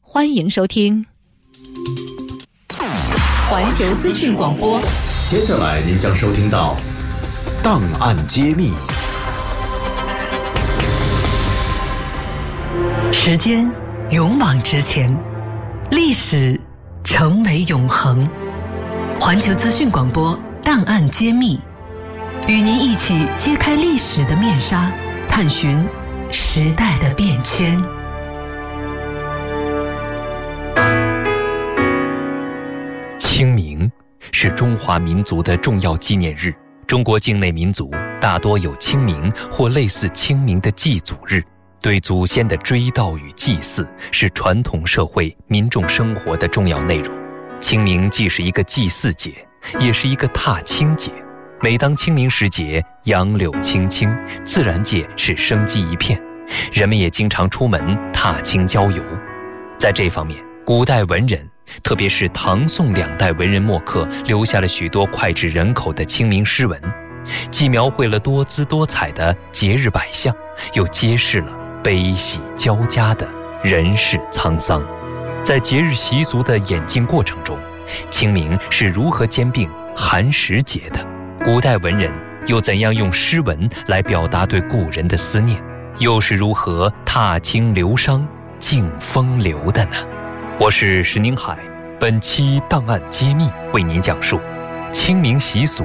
欢迎收听环球资讯广播。接下来您将收听到《档案揭秘》。时间勇往直前，历史成为永恒。环球资讯广播《档案揭秘》，与您一起揭开历史的面纱，探寻时代的变迁。是中华民族的重要纪念日。中国境内民族大多有清明或类似清明的祭祖日，对祖先的追悼与祭祀是传统社会民众生活的重要内容。清明既是一个祭祀节，也是一个踏青节。每当清明时节，杨柳青青，自然界是生机一片，人们也经常出门踏青郊游。在这方面，古代文人。特别是唐宋两代文人墨客留下了许多脍炙人口的清明诗文，既描绘了多姿多彩的节日百象，又揭示了悲喜交加的人世沧桑。在节日习俗的演进过程中，清明是如何兼并寒食节的？古代文人又怎样用诗文来表达对故人的思念？又是如何踏青流觞、敬风流的呢？我是石宁海，本期档案揭秘为您讲述清明习俗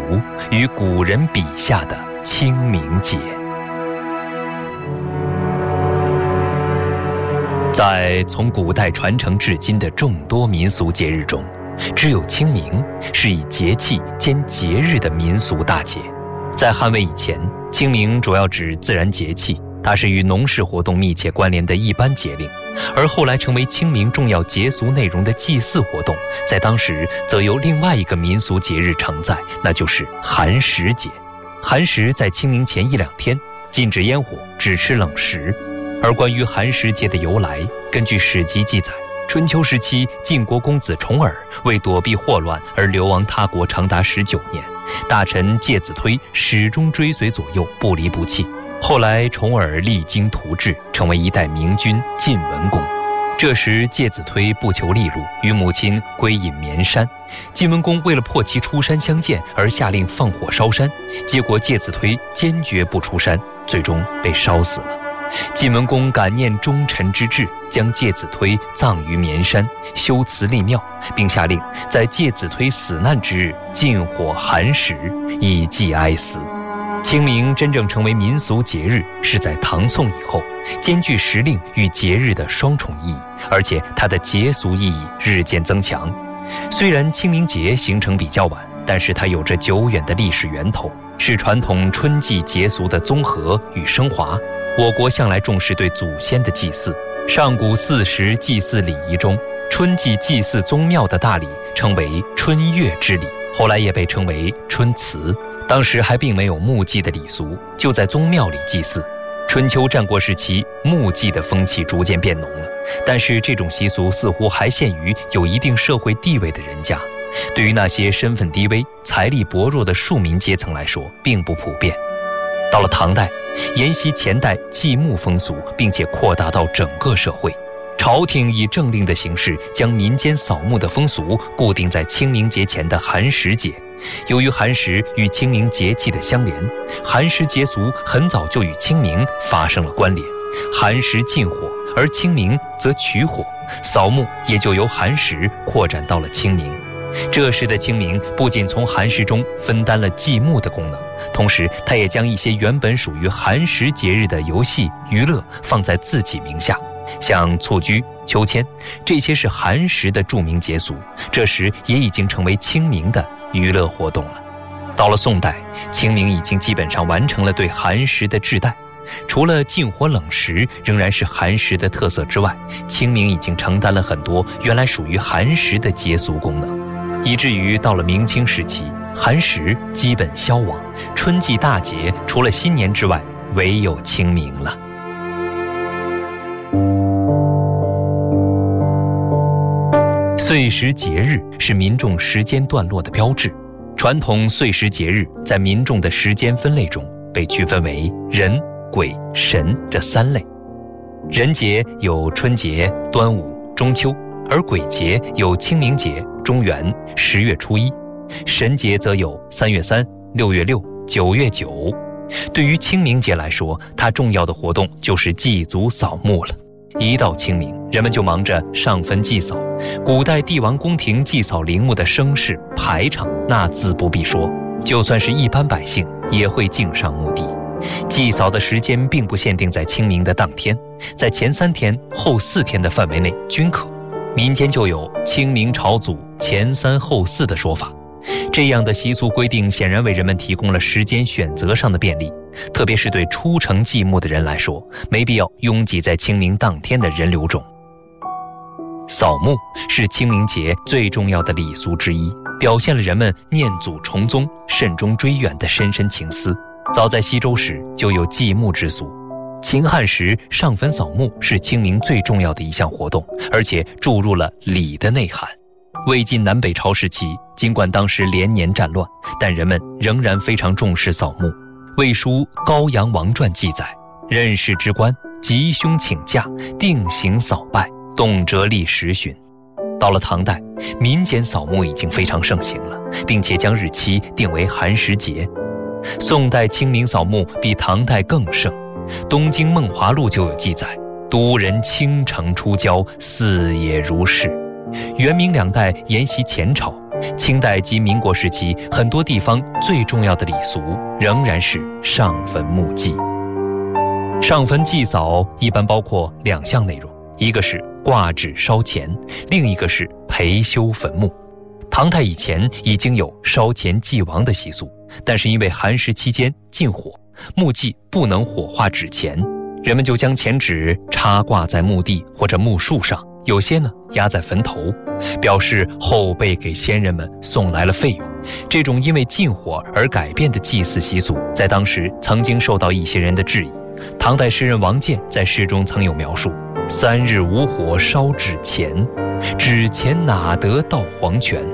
与古人笔下的清明节。在从古代传承至今的众多民俗节日中，只有清明是以节气兼节日的民俗大节。在汉魏以前，清明主要指自然节气。它是与农事活动密切关联的一般节令，而后来成为清明重要节俗内容的祭祀活动，在当时则由另外一个民俗节日承载，那就是寒食节。寒食在清明前一两天禁止烟火，只吃冷食。而关于寒食节的由来，根据史籍记载，春秋时期晋国公子重耳为躲避祸乱而流亡他国长达十九年，大臣介子推始终追随左右，不离不弃。后来，重耳励精图治，成为一代明君晋文公。这时，介子推不求利禄，与母亲归隐绵山。晋文公为了迫其出山相见，而下令放火烧山。结果，介子推坚决不出山，最终被烧死了。晋文公感念忠臣之志，将介子推葬于绵山，修祠立庙，并下令在介子推死难之日禁火寒食，以祭哀思。清明真正成为民俗节日，是在唐宋以后，兼具时令与节日的双重意义，而且它的节俗意义日渐增强。虽然清明节形成比较晚，但是它有着久远的历史源头，是传统春季节俗的综合与升华。我国向来重视对祖先的祭祀，上古四时祭祀礼仪中，春季祭祀宗庙的大礼称为春月之礼。后来也被称为春祠，当时还并没有墓祭的礼俗，就在宗庙里祭祀。春秋战国时期，墓祭的风气逐渐变浓了，但是这种习俗似乎还限于有一定社会地位的人家，对于那些身份低微、财力薄弱的庶民阶层来说，并不普遍。到了唐代，沿袭前代祭墓风俗，并且扩大到整个社会。朝廷以政令的形式，将民间扫墓的风俗固定在清明节前的寒食节。由于寒食与清明节气的相连，寒食节俗很早就与清明发生了关联。寒食禁火，而清明则取火，扫墓也就由寒食扩展到了清明。这时的清明不仅从寒食中分担了祭墓的功能，同时他也将一些原本属于寒食节日的游戏娱乐放在自己名下。像蹴鞠、秋千，这些是寒食的著名节俗，这时也已经成为清明的娱乐活动了。到了宋代，清明已经基本上完成了对寒食的治代，除了禁火冷食仍然是寒食的特色之外，清明已经承担了很多原来属于寒食的节俗功能，以至于到了明清时期，寒食基本消亡，春季大节除了新年之外，唯有清明了。岁时节日是民众时间段落的标志。传统岁时节日在民众的时间分类中被区分为人、鬼、神这三类。人节有春节、端午、中秋，而鬼节有清明节、中元、十月初一，神节则有三月三、六月六、九月九。对于清明节来说，它重要的活动就是祭祖扫墓了。一到清明，人们就忙着上坟祭扫。古代帝王宫廷祭扫陵墓的声势排场，那自不必说。就算是一般百姓，也会敬上墓地。祭扫的时间并不限定在清明的当天，在前三天、后四天的范围内均可。民间就有清明朝祖前三后四的说法。这样的习俗规定显然为人们提供了时间选择上的便利，特别是对出城祭墓的人来说，没必要拥挤在清明当天的人流中。扫墓是清明节最重要的礼俗之一，表现了人们念祖崇宗、慎终追远的深深情思。早在西周时就有祭墓之俗，秦汉时上坟扫墓是清明最重要的一项活动，而且注入了礼的内涵。魏晋南北朝时期，尽管当时连年战乱，但人们仍然非常重视扫墓。《魏书·高阳王传》记载：“任氏之官吉凶请假，定行扫拜，动辄历十旬。”到了唐代，民间扫墓已经非常盛行了，并且将日期定为寒食节。宋代清明扫墓比唐代更盛，《东京梦华录》就有记载：“都人倾城出郊，四野如是。”元明两代沿袭前朝，清代及民国时期，很多地方最重要的礼俗仍然是上坟墓祭。上坟祭扫一般包括两项内容，一个是挂纸烧钱，另一个是培修坟墓。唐代以前已经有烧钱祭王的习俗。但是因为寒食期间禁火，墓祭不能火化纸钱，人们就将钱纸插挂在墓地或者木树上，有些呢压在坟头，表示后辈给先人们送来了费用。这种因为禁火而改变的祭祀习俗，在当时曾经受到一些人的质疑。唐代诗人王建在诗中曾有描述：“三日无火烧纸钱，纸钱哪得到黄泉。”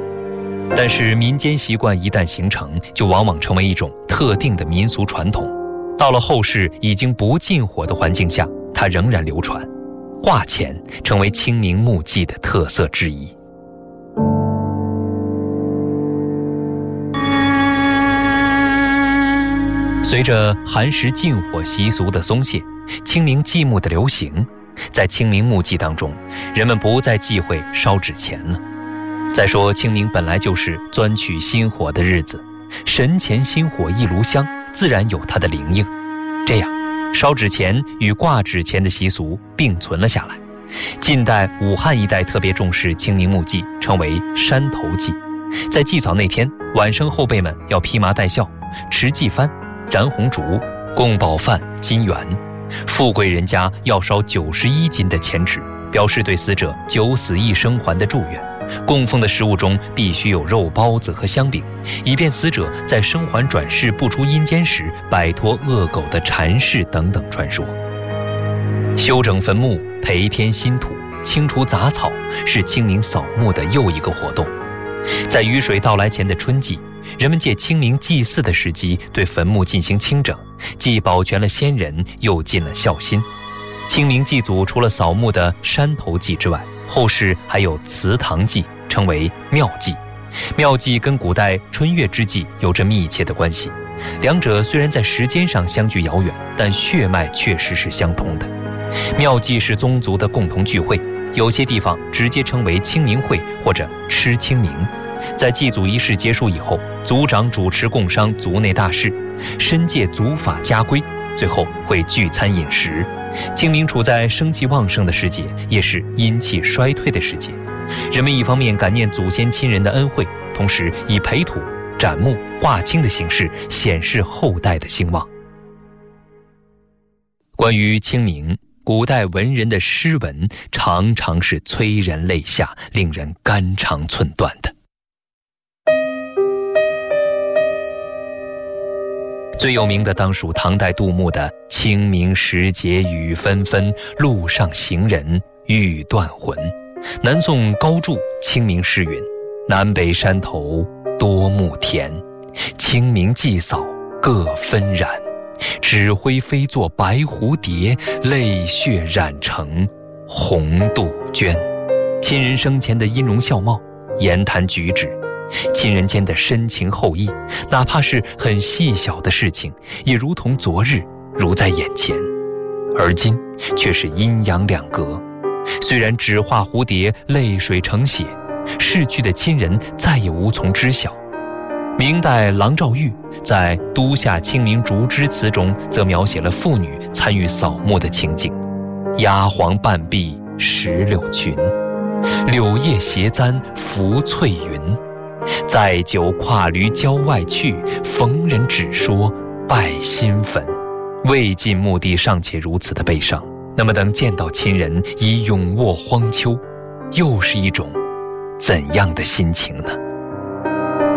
但是民间习惯一旦形成，就往往成为一种特定的民俗传统。到了后世已经不禁火的环境下，它仍然流传。挂钱成为清明墓祭的特色之一。随着寒食禁火习俗的松懈，清明祭墓的流行，在清明墓祭当中，人们不再忌讳烧纸钱了。再说清明本来就是钻取薪火的日子，神前薪火一炉香，自然有它的灵应。这样，烧纸钱与挂纸钱的习俗并存了下来。近代武汉一带特别重视清明墓祭，称为山头祭。在祭扫那天晚生，后辈们要披麻戴孝，持祭幡，燃红烛，供饱饭金元。富贵人家要烧九十一斤的钱纸，表示对死者九死一生还的祝愿。供奉的食物中必须有肉包子和香饼，以便死者在生还转世不出阴间时摆脱恶狗的缠噬等等传说。修整坟墓、培添新土、清除杂草，是清明扫墓的又一个活动。在雨水到来前的春季，人们借清明祭祀的时机对坟墓进行清整，既保全了先人，又尽了孝心。清明祭祖除了扫墓的山头祭之外，后世还有祠堂祭，称为庙祭。庙祭跟古代春月之祭有着密切的关系，两者虽然在时间上相距遥远，但血脉确实是相通的。庙祭是宗族的共同聚会，有些地方直接称为清明会或者吃清明。在祭祖仪式结束以后，族长主持共商族内大事，申诫族法家规，最后会聚餐饮食。清明处在生气旺盛的时节，也是阴气衰退的时节。人们一方面感念祖先亲人的恩惠，同时以培土、斩木、挂青的形式显示后代的兴旺。关于清明，古代文人的诗文常常是催人泪下、令人肝肠寸断的。最有名的当属唐代杜牧的“清明时节雨纷纷，路上行人欲断魂”。南宋高注清明诗云：“南北山头多墓田，清明祭扫各纷然。纸灰飞作白蝴蝶，泪血染成红杜鹃。”亲人生前的音容笑貌、言谈举止，亲人间的深情厚谊，哪怕是很细小的事情，也如同昨日，如在眼前。而今却是阴阳两隔。虽然纸画蝴蝶，泪水成血，逝去的亲人再也无从知晓。明代郎兆玉在《都下清明竹枝词》中，则描写了妇女参与扫墓的情景：压黄半壁石榴裙，柳叶斜簪拂翠云。载酒跨驴郊外去，逢人只说拜新坟。未尽墓地尚且如此的悲伤，那么等见到亲人已永卧荒丘，又是一种怎样的心情呢？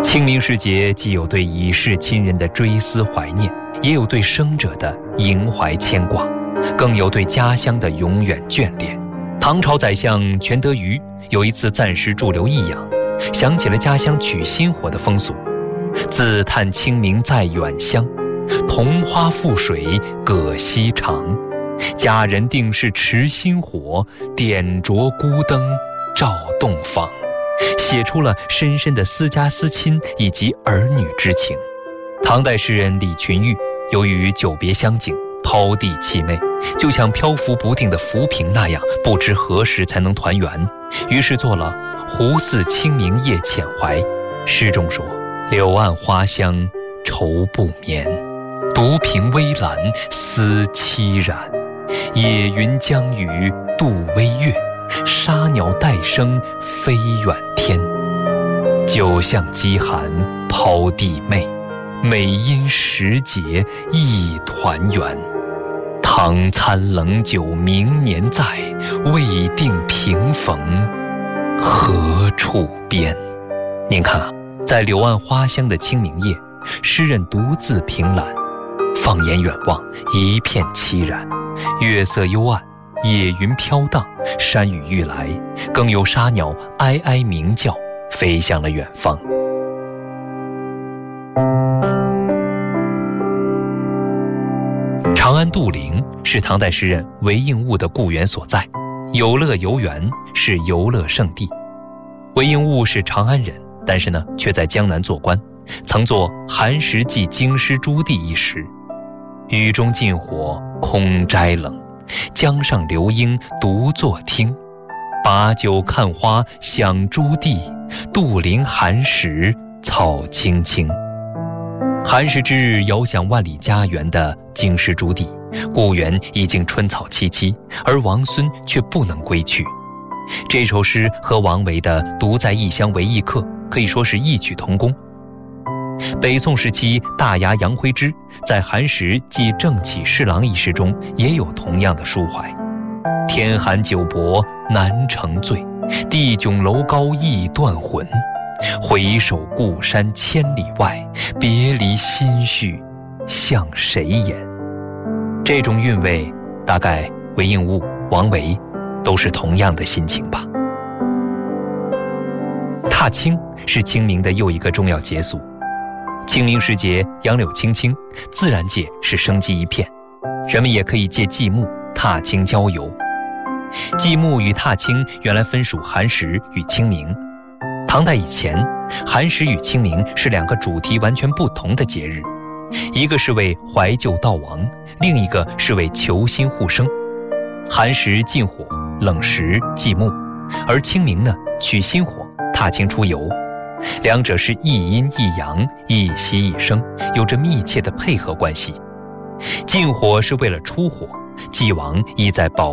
清明时节，既有对已逝亲人的追思怀念，也有对生者的萦怀牵挂，更有对家乡的永远眷恋。唐朝宰相全德瑜有一次暂时驻留益阳，想起了家乡取新火的风俗，自叹清明在远乡，桐花覆水葛溪长，佳人定是持新火，点着孤灯照洞房。写出了深深的思家思亲以及儿女之情。唐代诗人李群玉由于久别乡景，抛地弃妹，就像漂浮不定的浮萍那样，不知何时才能团圆。于是做了《湖似清明夜遣怀》，诗中说：“柳暗花香愁不眠，独凭微澜思凄然。野云将雨度微月。”沙鸟带声飞远天，酒向饥寒抛弟妹，美因时节忆团圆。唐餐冷酒明年在，未定平逢何处边。您看啊，在柳暗花香的清明夜，诗人独自凭栏，放眼远望，一片凄然，月色幽暗。野云飘荡，山雨欲来，更有沙鸟哀哀鸣叫，飞向了远方。长安杜陵是唐代诗人韦应物的故园所在，有乐游园是游乐胜地。韦应物是长安人，但是呢，却在江南做官，曾作《寒食记京师朱棣》一诗：“雨中禁火空斋冷。”江上流莺独坐听，把酒看花想朱棣，杜陵寒食草青青。寒食之日，遥想万里家园的京师朱棣，故园已经春草萋萋，而王孙却不能归去。这首诗和王维的《独在异乡为异客》可以说是异曲同工。北宋时期，大牙杨徽之在《寒食寄正起侍郎》一诗中也有同样的抒怀：“天寒酒薄难成醉，地迥楼高易断魂。回首故山千里外，别离心绪向谁言？”这种韵味，大概韦应物、王维都是同样的心情吧。踏青是清明的又一个重要节俗。清明时节，杨柳青青，自然界是生机一片。人们也可以借祭木踏青郊游。祭木与踏青原来分属寒食与清明。唐代以前，寒食与清明是两个主题完全不同的节日，一个是为怀旧悼亡，另一个是为求新护生。寒食禁火，冷食祭木，而清明呢，取新火，踏青出游。两者是一阴一阳，一息一生，有着密切的配合关系。禁火是为了出火，祭王意在保。